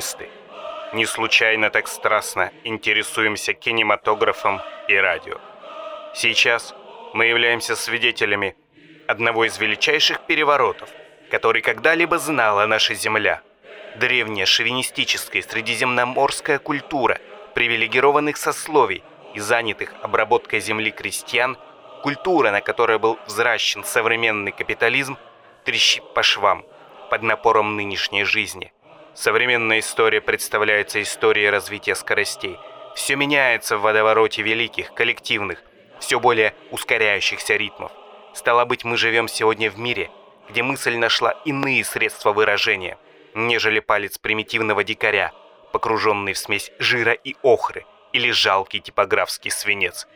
Коммунисты, не случайно так страстно интересуемся кинематографом и радио. Сейчас мы являемся свидетелями одного из величайших переворотов, который когда-либо знала наша Земля. Древняя шовинистическая средиземноморская культура привилегированных сословий и занятых обработкой земли крестьян, культура, на которой был взращен современный капитализм, трещит по швам под напором нынешней жизни. Современная история представляется историей развития скоростей. Все меняется в водовороте великих, коллективных, все более ускоряющихся ритмов. Стало быть, мы живем сегодня в мире, где мысль нашла иные средства выражения, нежели палец примитивного дикаря, погруженный в смесь жира и охры, или жалкий типографский свинец.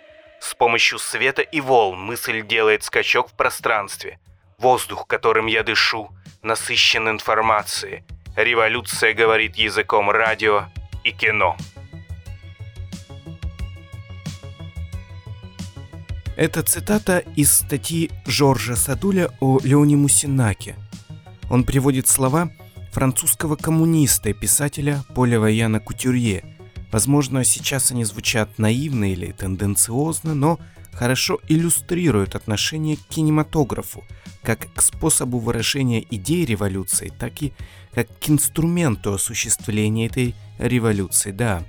С помощью света и волн мысль делает скачок в пространстве. Воздух, которым я дышу, насыщен информацией. Революция говорит языком радио и кино. Это цитата из статьи Жоржа Садуля о Леоне Мусинаке. Он приводит слова французского коммуниста и писателя Поля Ваяна Кутюрье. Возможно, сейчас они звучат наивно или тенденциозно, но хорошо иллюстрируют отношение к кинематографу, как к способу выражения идей революции, так и как к инструменту осуществления этой революции. Да,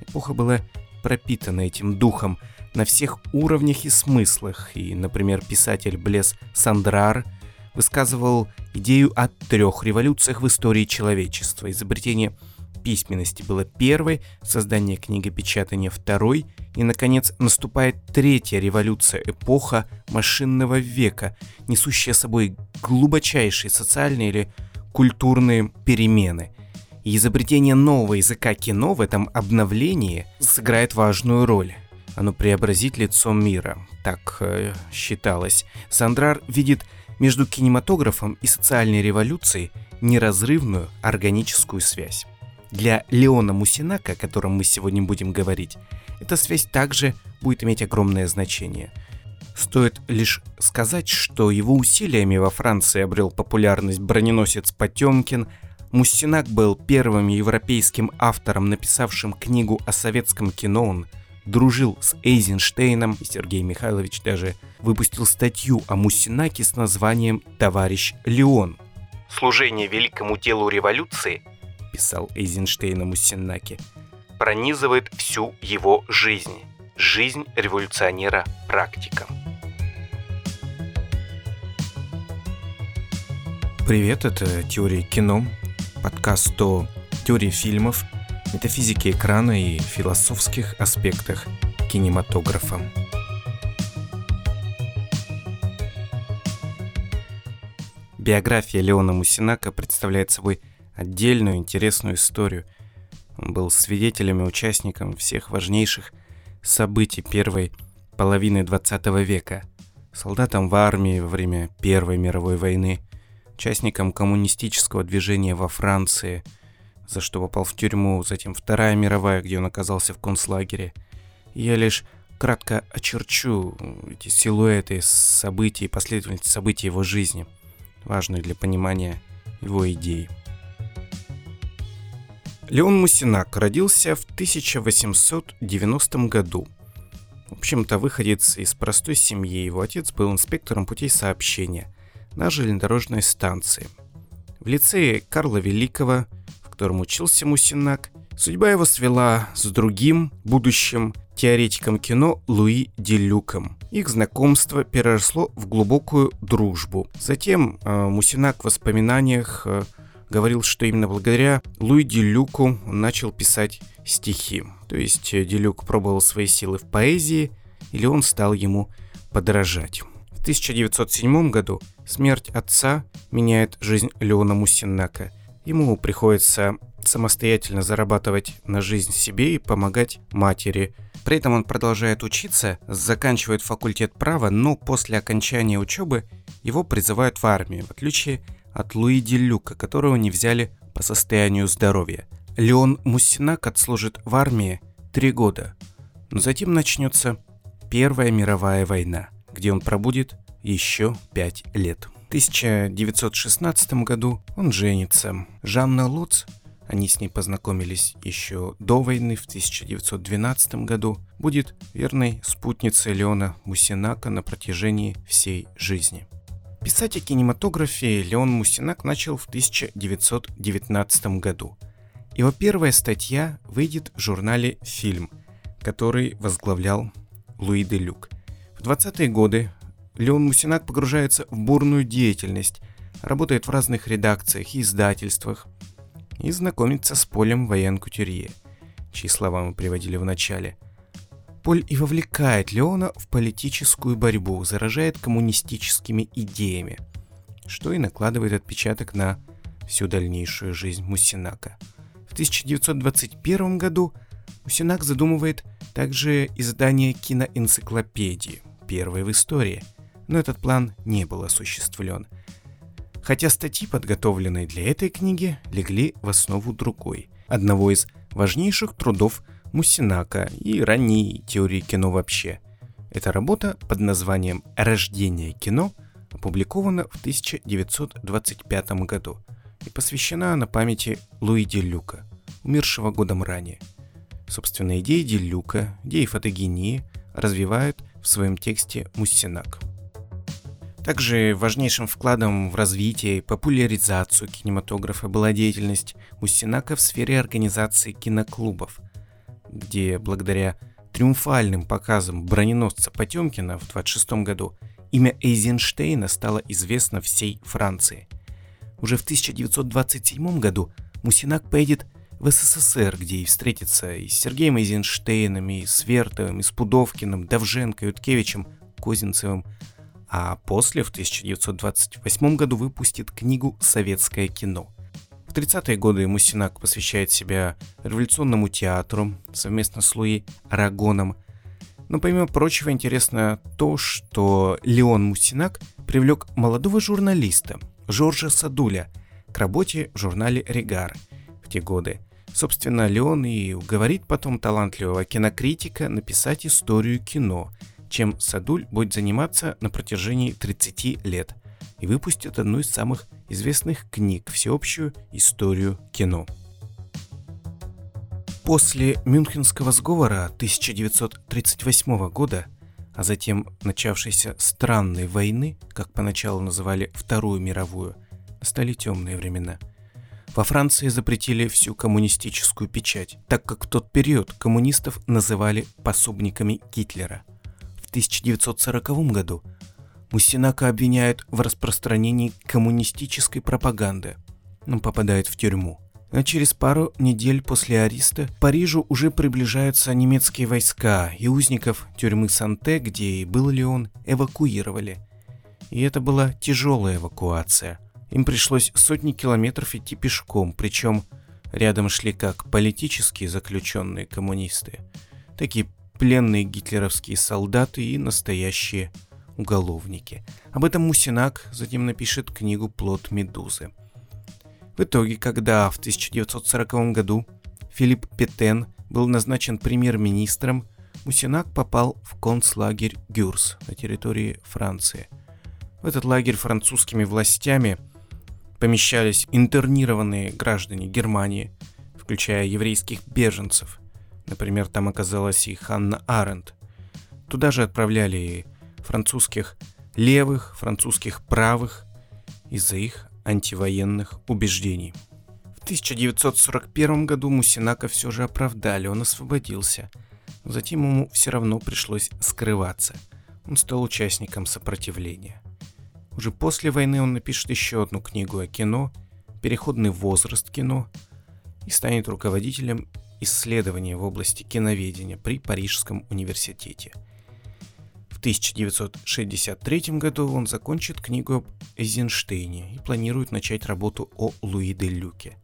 эпоха была пропитана этим духом – на всех уровнях и смыслах, и, например, писатель Блес Сандрар высказывал идею о трех революциях в истории человечества. Изобретение письменности было первой, создание книгопечатания второй, и, наконец, наступает третья революция, эпоха машинного века, несущая собой глубочайшие социальные или культурные перемены. И изобретение нового языка кино в этом обновлении сыграет важную роль оно преобразит лицо мира, так э, считалось. Сандрар видит между кинематографом и социальной революцией неразрывную органическую связь. Для Леона Мусинака, о котором мы сегодня будем говорить, эта связь также будет иметь огромное значение. Стоит лишь сказать, что его усилиями во Франции обрел популярность броненосец Потемкин, Мустинак был первым европейским автором, написавшим книгу о советском кино. Он дружил с Эйзенштейном, и Сергей Михайлович даже выпустил статью о Мусинаке с названием «Товарищ Леон». «Служение великому делу революции», – писал Эйзенштейн о Мусинаке, – «пронизывает всю его жизнь, жизнь революционера-практика». Привет, это «Теория кино», подкаст о теории фильмов – метафизике экрана и философских аспектах кинематографа. Биография Леона Мусинака представляет собой отдельную интересную историю. Он был свидетелем и участником всех важнейших событий первой половины 20 века, солдатом в армии во время Первой мировой войны, участником коммунистического движения во Франции – за что попал в тюрьму, затем Вторая мировая, где он оказался в концлагере. Я лишь кратко очерчу эти силуэты событий, последовательности событий его жизни, важные для понимания его идей. Леон Мусинак родился в 1890 году. В общем-то, выходец из простой семьи. Его отец был инспектором путей сообщения на железнодорожной станции. В лицее Карла Великого котором учился Мусинак, судьба его свела с другим, будущим теоретиком кино Луи Делюком. Их знакомство переросло в глубокую дружбу. Затем э, Мусинак в воспоминаниях э, говорил, что именно благодаря Луи Делюку он начал писать стихи. То есть э, Делюк пробовал свои силы в поэзии, или он стал ему подражать. В 1907 году смерть отца меняет жизнь Леона Мусинака – Ему приходится самостоятельно зарабатывать на жизнь себе и помогать матери. При этом он продолжает учиться, заканчивает факультет права, но после окончания учебы его призывают в армию, в отличие от Луи Люка, которого не взяли по состоянию здоровья. Леон Муссинак отслужит в армии три года, но затем начнется Первая мировая война, где он пробудет еще пять лет. В 1916 году он женится. Жанна Луц, они с ней познакомились еще до войны, в 1912 году, будет верной спутницей Леона Мусинака на протяжении всей жизни. Писать о кинематографе Леон Мусинак начал в 1919 году. Его первая статья выйдет в журнале «Фильм», который возглавлял Луи де Люк. В 20-е годы Леон Мусинак погружается в бурную деятельность, работает в разных редакциях и издательствах и знакомится с Полем Воен-Кутюрье, чьи слова мы приводили в начале. Поль и вовлекает Леона в политическую борьбу, заражает коммунистическими идеями, что и накладывает отпечаток на всю дальнейшую жизнь Мусинака. В 1921 году Мусинак задумывает также издание киноэнциклопедии, первой в истории – но этот план не был осуществлен. Хотя статьи, подготовленные для этой книги, легли в основу другой, одного из важнейших трудов Мусинака и ранней теории кино вообще. Эта работа под названием «Рождение кино» опубликована в 1925 году и посвящена на памяти Луи Люка, умершего годом ранее. Собственно, идеи Люка, идеи фотогении развивают в своем тексте Муссинак. Также важнейшим вкладом в развитие и популяризацию кинематографа была деятельность Мустинака в сфере организации киноклубов, где благодаря триумфальным показам броненосца Потемкина в 26 году имя Эйзенштейна стало известно всей Франции. Уже в 1927 году Мусинак поедет в СССР, где и встретится и с Сергеем Эйзенштейном, и с Вертовым, и с Пудовкиным, Давженко, Юткевичем, Козинцевым, а после, в 1928 году, выпустит книгу «Советское кино». В 30-е годы Мусинак посвящает себя революционному театру совместно с Луи Арагоном. Но помимо прочего интересно то, что Леон Мусинак привлек молодого журналиста Жоржа Садуля к работе в журнале «Регар» в те годы. Собственно, Леон и уговорит потом талантливого кинокритика написать историю кино – чем Садуль будет заниматься на протяжении 30 лет и выпустит одну из самых известных книг «Всеобщую историю кино». После Мюнхенского сговора 1938 года, а затем начавшейся странной войны, как поначалу называли Вторую мировую, стали темные времена. Во Франции запретили всю коммунистическую печать, так как в тот период коммунистов называли пособниками Гитлера – 1940 году Мустинака обвиняют в распространении коммунистической пропаганды. Он попадает в тюрьму. А через пару недель после ареста к Парижу уже приближаются немецкие войска, и узников тюрьмы Санте, где и был ли он, эвакуировали. И это была тяжелая эвакуация. Им пришлось сотни километров идти пешком, причем рядом шли как политические заключенные коммунисты, так и пленные гитлеровские солдаты и настоящие уголовники. Об этом Мусинак затем напишет книгу «Плод Медузы». В итоге, когда в 1940 году Филипп Петен был назначен премьер-министром, Мусинак попал в концлагерь Гюрс на территории Франции. В этот лагерь французскими властями помещались интернированные граждане Германии, включая еврейских беженцев – Например, там оказалась и Ханна Аренд. Туда же отправляли французских левых, французских правых из-за их антивоенных убеждений. В 1941 году Мусинака все же оправдали, он освободился. Затем ему все равно пришлось скрываться. Он стал участником сопротивления. Уже после войны он напишет еще одну книгу о кино, переходный возраст кино, и станет руководителем исследования в области киноведения при Парижском университете. В 1963 году он закончит книгу об Эйзенштейне и планирует начать работу о Луи де Люке,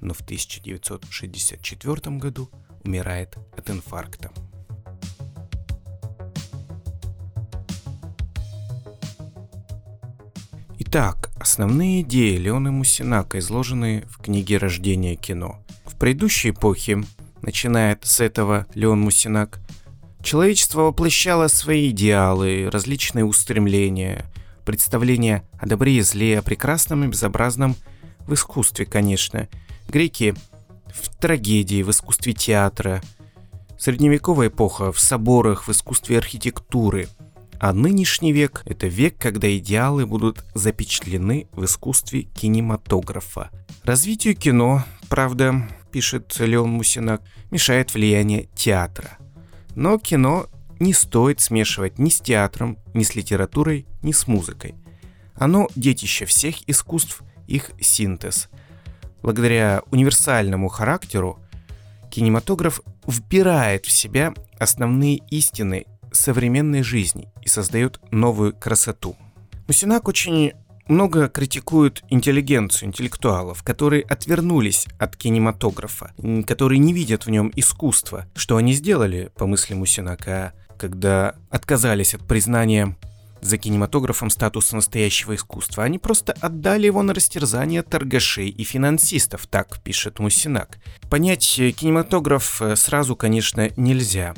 но в 1964 году умирает от инфаркта. Итак, основные идеи Леона Мусинака изложены в книге «Рождение кино». В предыдущей эпохе, начинает с этого Леон Мусинак, человечество воплощало свои идеалы, различные устремления, представления о добре и зле, о прекрасном и безобразном в искусстве, конечно. Греки в трагедии, в искусстве театра, средневековая эпоха в соборах, в искусстве архитектуры. А нынешний век – это век, когда идеалы будут запечатлены в искусстве кинематографа. Развитию кино, правда, пишет Леон Мусинак, мешает влияние театра. Но кино не стоит смешивать ни с театром, ни с литературой, ни с музыкой. Оно детище всех искусств, их синтез. Благодаря универсальному характеру кинематограф вбирает в себя основные истины современной жизни и создает новую красоту. Мусинак очень много критикует интеллигенцию, интеллектуалов, которые отвернулись от кинематографа, которые не видят в нем искусства. Что они сделали, по мысли Мусинака, когда отказались от признания за кинематографом статуса настоящего искусства. Они просто отдали его на растерзание торгашей и финансистов, так пишет Мусинак. Понять кинематограф э, сразу, конечно, нельзя.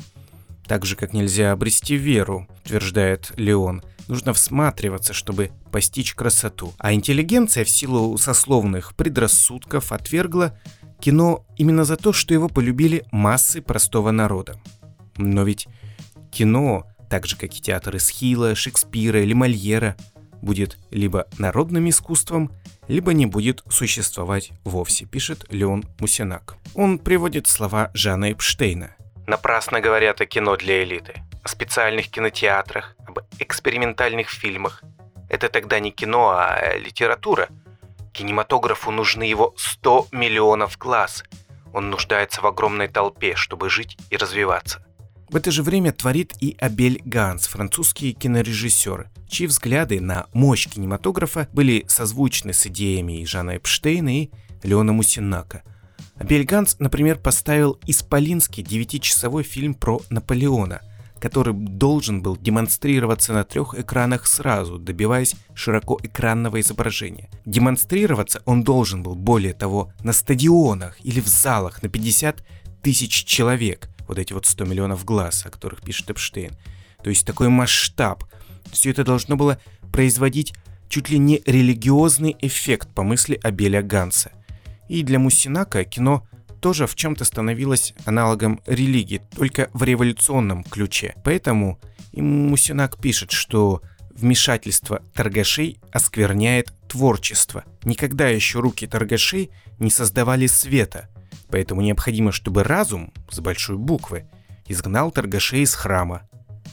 Так же, как нельзя обрести веру, утверждает Леон. Нужно всматриваться, чтобы постичь красоту. А интеллигенция в силу сословных предрассудков отвергла кино именно за то, что его полюбили массы простого народа. Но ведь кино, так же как и театр Эсхила, Шекспира или Мольера, будет либо народным искусством, либо не будет существовать вовсе, пишет Леон Мусинак. Он приводит слова Жана Эпштейна. Напрасно говорят о кино для элиты, специальных кинотеатрах, об экспериментальных фильмах. Это тогда не кино, а литература. Кинематографу нужны его 100 миллионов глаз. Он нуждается в огромной толпе, чтобы жить и развиваться. В это же время творит и Абель Ганс, французский кинорежиссер, чьи взгляды на мощь кинематографа были созвучны с идеями и Жана Эпштейна и Леона Мусинака. Абель Ганс, например, поставил исполинский девятичасовой фильм про Наполеона, который должен был демонстрироваться на трех экранах сразу, добиваясь широкоэкранного изображения. Демонстрироваться он должен был, более того, на стадионах или в залах на 50 тысяч человек – вот эти вот 100 миллионов глаз, о которых пишет Эпштейн. То есть такой масштаб. Все это должно было производить чуть ли не религиозный эффект по мысли Абеля Ганса. И для Мусинака кино тоже в чем-то становилось аналогом религии, только в революционном ключе. Поэтому и Мусинак пишет, что вмешательство торгашей оскверняет творчество. Никогда еще руки торгашей не создавали света – Поэтому необходимо, чтобы разум с большой буквы изгнал торгашей из храма.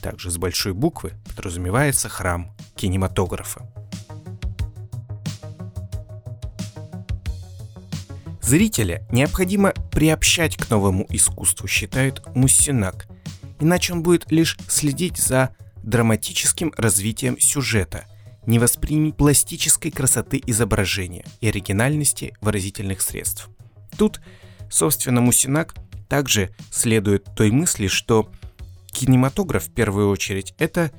Также с большой буквы подразумевается храм кинематографа. Зрителя необходимо приобщать к новому искусству, считает Муссинак, иначе он будет лишь следить за драматическим развитием сюжета, не воспримет пластической красоты изображения и оригинальности выразительных средств. Тут Собственно, Мусинак также следует той мысли, что кинематограф в первую очередь это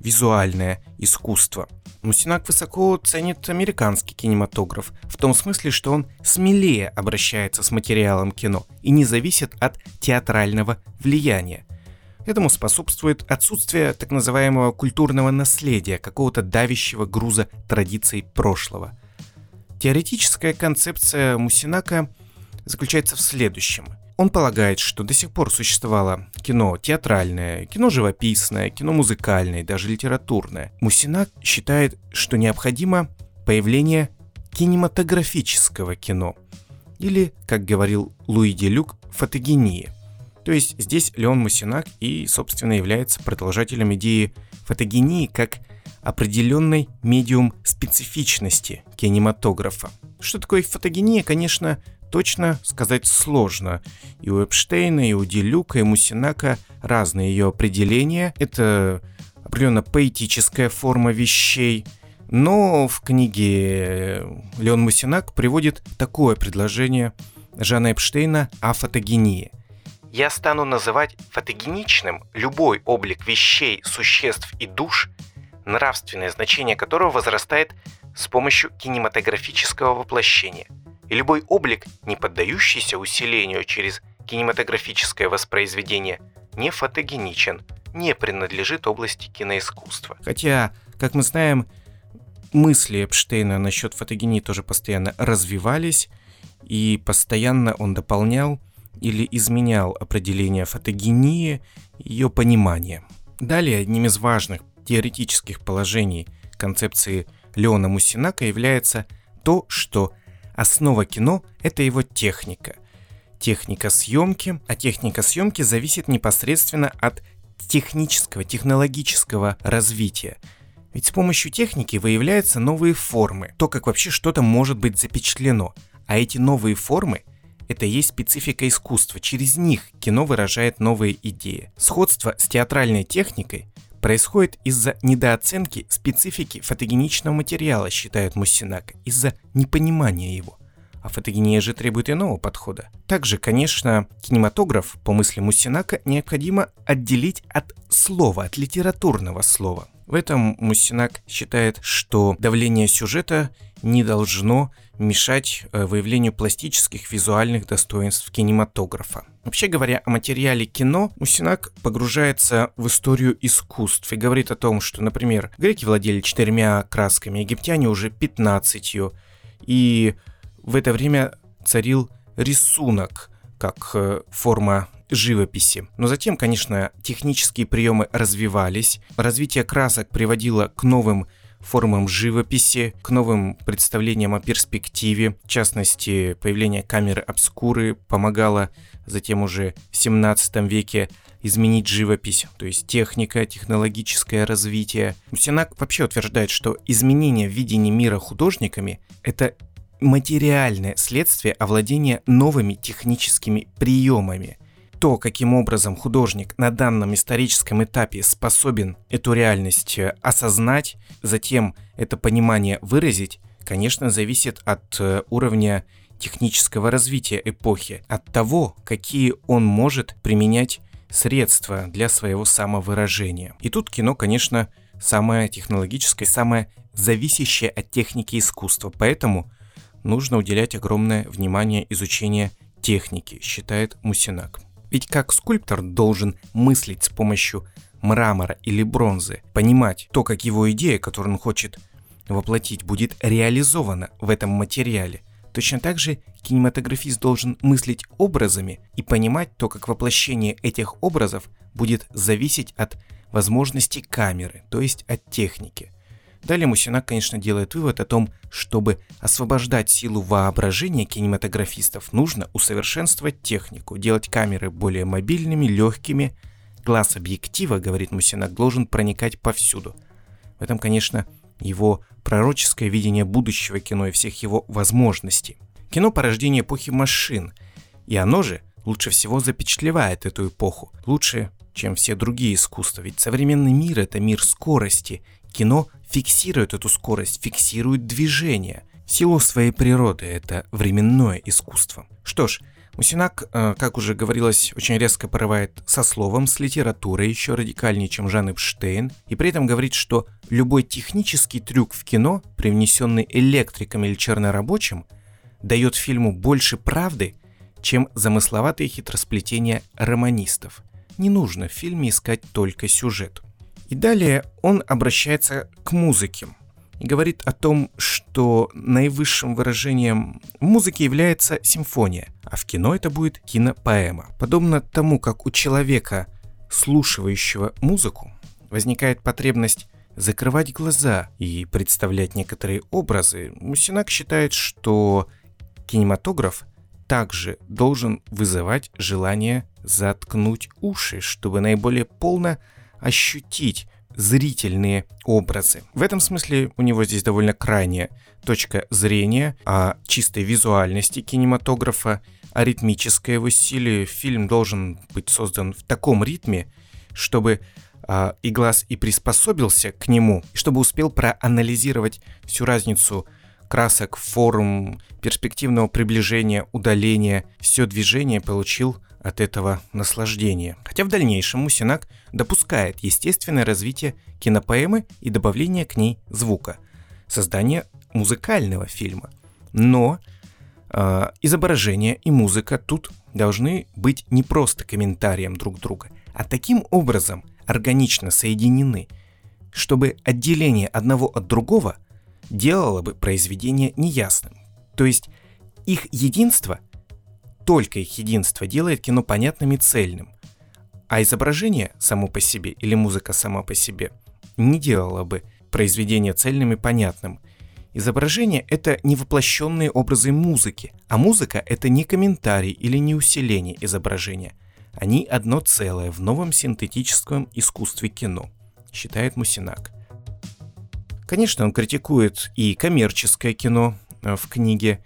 визуальное искусство. Мусинак высоко ценит американский кинематограф, в том смысле, что он смелее обращается с материалом кино и не зависит от театрального влияния. Этому способствует отсутствие так называемого культурного наследия, какого-то давящего груза традиций прошлого. Теоретическая концепция Мусинака – заключается в следующем. Он полагает, что до сих пор существовало кино театральное, кино живописное, кино музыкальное, даже литературное. Мусинак считает, что необходимо появление кинематографического кино. Или, как говорил Луи Делюк, фотогения. То есть здесь Леон Мусинак и, собственно, является продолжателем идеи фотогении как определенной медиум специфичности кинематографа. Что такое фотогения, конечно, точно сказать сложно. И у Эпштейна, и у Делюка, и Мусинака разные ее определения. Это определенно поэтическая форма вещей. Но в книге Леон Мусинак приводит такое предложение Жана Эпштейна о фотогении. Я стану называть фотогеничным любой облик вещей, существ и душ, нравственное значение которого возрастает с помощью кинематографического воплощения – и любой облик, не поддающийся усилению через кинематографическое воспроизведение, не фотогеничен, не принадлежит области киноискусства. Хотя, как мы знаем, мысли Эпштейна насчет фотогении тоже постоянно развивались, и постоянно он дополнял или изменял определение фотогении, ее понимание. Далее одним из важных теоретических положений концепции Леона Мусинака является то, что основа кино – это его техника. Техника съемки, а техника съемки зависит непосредственно от технического, технологического развития. Ведь с помощью техники выявляются новые формы, то, как вообще что-то может быть запечатлено. А эти новые формы – это и есть специфика искусства. Через них кино выражает новые идеи. Сходство с театральной техникой происходит из-за недооценки специфики фотогеничного материала, считает Муссинак, из-за непонимания его. А фотогения же требует иного подхода. Также, конечно, кинематограф, по мысли Муссинака, необходимо отделить от слова, от литературного слова. В этом Муссинак считает, что давление сюжета не должно мешать э, выявлению пластических визуальных достоинств кинематографа. Вообще говоря о материале кино, Мусинак погружается в историю искусств и говорит о том, что, например, греки владели четырьмя красками, египтяне уже пятнадцатью, и в это время царил рисунок как э, форма живописи. Но затем, конечно, технические приемы развивались, развитие красок приводило к новым формам живописи, к новым представлениям о перспективе. В частности, появление камеры обскуры помогало затем уже в 17 веке изменить живопись, то есть техника, технологическое развитие. Сенак вообще утверждает, что изменение в видении мира художниками – это материальное следствие овладения новыми техническими приемами. То, каким образом художник на данном историческом этапе способен эту реальность э, осознать, затем это понимание выразить, конечно, зависит от э, уровня технического развития эпохи, от того, какие он может применять средства для своего самовыражения. И тут кино, конечно, самое технологическое, самое зависящее от техники искусства. Поэтому нужно уделять огромное внимание изучению техники, считает Мусинак. Ведь как скульптор должен мыслить с помощью мрамора или бронзы, понимать то, как его идея, которую он хочет воплотить, будет реализована в этом материале – Точно так же кинематографист должен мыслить образами и понимать то, как воплощение этих образов будет зависеть от возможностей камеры, то есть от техники. Далее Мусинак, конечно, делает вывод о том, чтобы освобождать силу воображения кинематографистов, нужно усовершенствовать технику, делать камеры более мобильными, легкими. Глаз объектива, говорит Мусинак, должен проникать повсюду. В этом, конечно, его пророческое видение будущего кино и всех его возможностей. Кино – порождение эпохи машин, и оно же лучше всего запечатлевает эту эпоху, лучше, чем все другие искусства, ведь современный мир – это мир скорости. Кино фиксирует эту скорость, фиксирует движение. В силу своей природы это временное искусство. Что ж, Мусинак, э, как уже говорилось, очень резко порывает со словом, с литературой, еще радикальнее, чем Жан Эпштейн, и при этом говорит, что любой технический трюк в кино, привнесенный электриком или чернорабочим, дает фильму больше правды, чем замысловатые хитросплетения романистов. Не нужно в фильме искать только сюжет. И далее он обращается к музыке – и говорит о том, что наивысшим выражением музыки является симфония, а в кино это будет кинопоэма. Подобно тому, как у человека, слушающего музыку, возникает потребность закрывать глаза и представлять некоторые образы, Мусинак считает, что кинематограф также должен вызывать желание заткнуть уши, чтобы наиболее полно ощутить зрительные образы. В этом смысле у него здесь довольно крайняя точка зрения о чистой визуальности кинематографа, о ритмической его силе. Фильм должен быть создан в таком ритме, чтобы а, и глаз и приспособился к нему, чтобы успел проанализировать всю разницу красок, форм, перспективного приближения, удаления, все движение получил от этого наслаждения. Хотя в дальнейшем Мусинак допускает естественное развитие кинопоэмы и добавление к ней звука, создание музыкального фильма. Но э, изображение и музыка тут должны быть не просто комментарием друг друга, а таким образом органично соединены, чтобы отделение одного от другого делало бы произведение неясным. То есть их единство, только их единство делает кино понятным и цельным, а изображение само по себе или музыка сама по себе не делало бы произведение цельным и понятным. Изображение — это не воплощенные образы музыки, а музыка — это не комментарий или не усиление изображения. Они одно целое в новом синтетическом искусстве кино, считает Мусинак. Конечно, он критикует и коммерческое кино э, в книге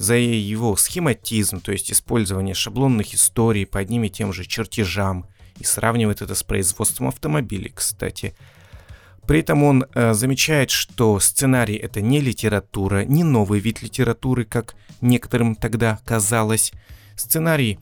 за его схематизм, то есть использование шаблонных историй по одним и тем же чертежам, и сравнивает это с производством автомобилей, кстати. При этом он э, замечает, что сценарий это не литература, не новый вид литературы, как некоторым тогда казалось. Сценарий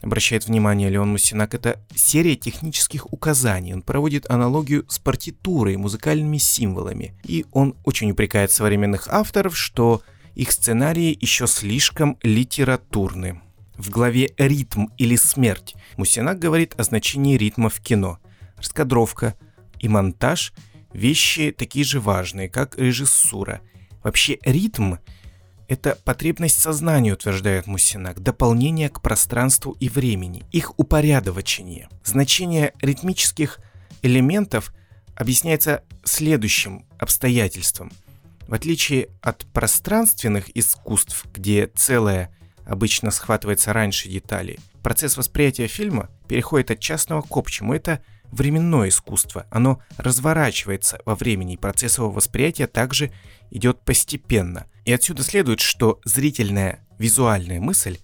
обращает внимание Леон Мусинак, это серия технических указаний. Он проводит аналогию с партитурой, музыкальными символами. И он очень упрекает современных авторов, что их сценарии еще слишком литературны. В главе «Ритм или смерть» Мусинак говорит о значении ритма в кино. Раскадровка и монтаж – вещи такие же важные, как режиссура. Вообще ритм – это потребность сознания, утверждает Мусинак, дополнение к пространству и времени, их упорядочение. Значение ритмических элементов объясняется следующим обстоятельством. В отличие от пространственных искусств, где целое обычно схватывается раньше деталей, процесс восприятия фильма переходит от частного к общему. Это временное искусство. Оно разворачивается во времени, и процесс его восприятия также идет постепенно. И отсюда следует, что зрительная визуальная мысль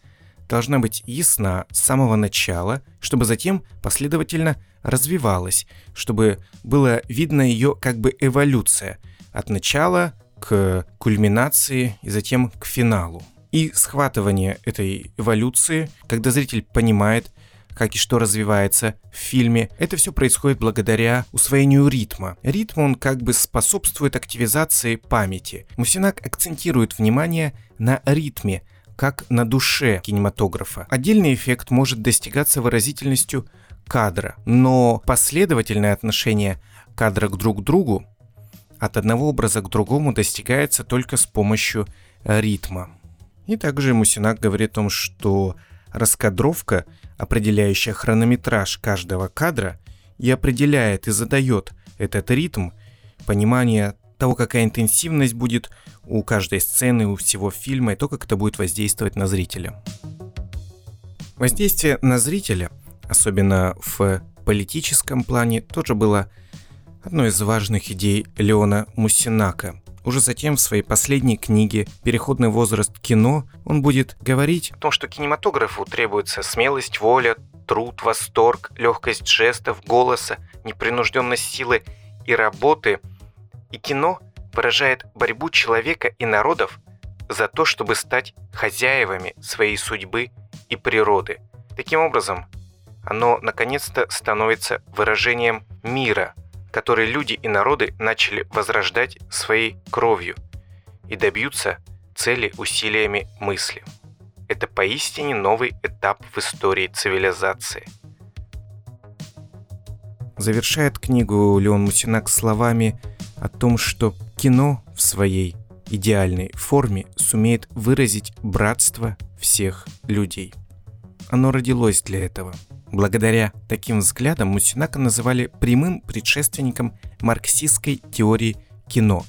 должна быть ясна с самого начала, чтобы затем последовательно развивалась, чтобы было видно ее как бы эволюция от начала к кульминации и затем к финалу. И схватывание этой эволюции, когда зритель понимает, как и что развивается в фильме. Это все происходит благодаря усвоению ритма. Ритм, он как бы способствует активизации памяти. Мусинак акцентирует внимание на ритме, как на душе кинематографа. Отдельный эффект может достигаться выразительностью кадра, но последовательное отношение кадра к друг другу от одного образа к другому достигается только с помощью ритма. И также Мусинак говорит о том, что раскадровка определяющая хронометраж каждого кадра, и определяет и задает этот ритм, понимание того, какая интенсивность будет у каждой сцены, у всего фильма, и то, как это будет воздействовать на зрителя. Воздействие на зрителя, особенно в политическом плане, тоже было одной из важных идей Леона Мусинака. Уже затем в своей последней книге «Переходный возраст кино» он будет говорить о том, что кинематографу требуется смелость, воля, труд, восторг, легкость жестов, голоса, непринужденность силы и работы. И кино выражает борьбу человека и народов за то, чтобы стать хозяевами своей судьбы и природы. Таким образом, оно наконец-то становится выражением мира – который люди и народы начали возрождать своей кровью и добьются цели усилиями мысли. Это поистине новый этап в истории цивилизации. Завершает книгу Леон Мусинак словами о том, что кино в своей идеальной форме сумеет выразить братство всех людей. Оно родилось для этого – Благодаря таким взглядам Мусинака называли прямым предшественником марксистской теории кино.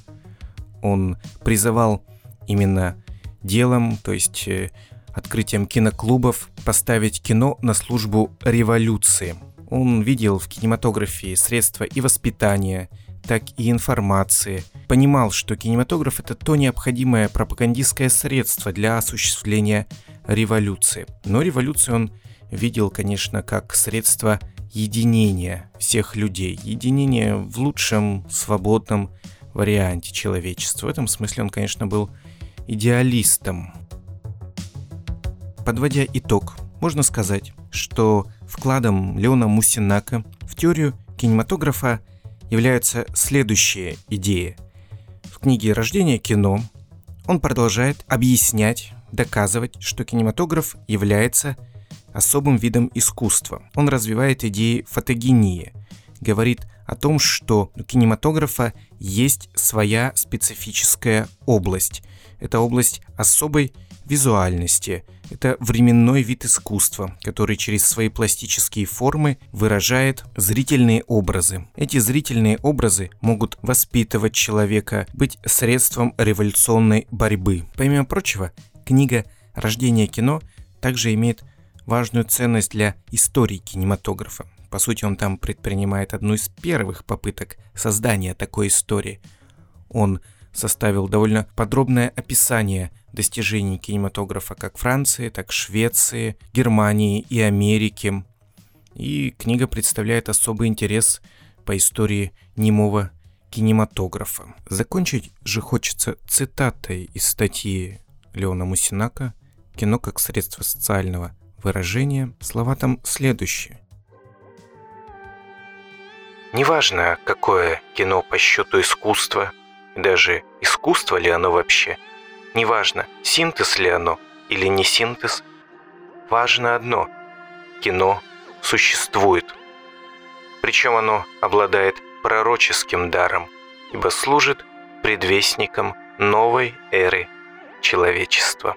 Он призывал именно делом, то есть э, открытием киноклубов, поставить кино на службу революции. Он видел в кинематографе средства и воспитания, так и информации. Понимал, что кинематограф это то необходимое пропагандистское средство для осуществления революции. Но революцию он видел, конечно, как средство единения всех людей, единения в лучшем свободном варианте человечества. В этом смысле он, конечно, был идеалистом. Подводя итог, можно сказать, что вкладом Леона Мусинака в теорию кинематографа являются следующие идеи. В книге «Рождение кино» он продолжает объяснять, доказывать, что кинематограф является особым видом искусства. Он развивает идеи фотогении, говорит о том, что у кинематографа есть своя специфическая область. Это область особой визуальности. Это временной вид искусства, который через свои пластические формы выражает зрительные образы. Эти зрительные образы могут воспитывать человека, быть средством революционной борьбы. Помимо прочего, книга «Рождение кино» также имеет важную ценность для истории кинематографа. По сути, он там предпринимает одну из первых попыток создания такой истории. Он составил довольно подробное описание достижений кинематографа как Франции, так Швеции, Германии и Америки. И книга представляет особый интерес по истории немого кинематографа. Закончить же хочется цитатой из статьи Леона Мусинака «Кино как средство социального выражения». Слова там следующие. Неважно, какое кино по счету искусства, даже искусство ли оно вообще, неважно, синтез ли оно или не синтез, важно одно – кино существует. Причем оно обладает пророческим даром, ибо служит предвестником новой эры человечества.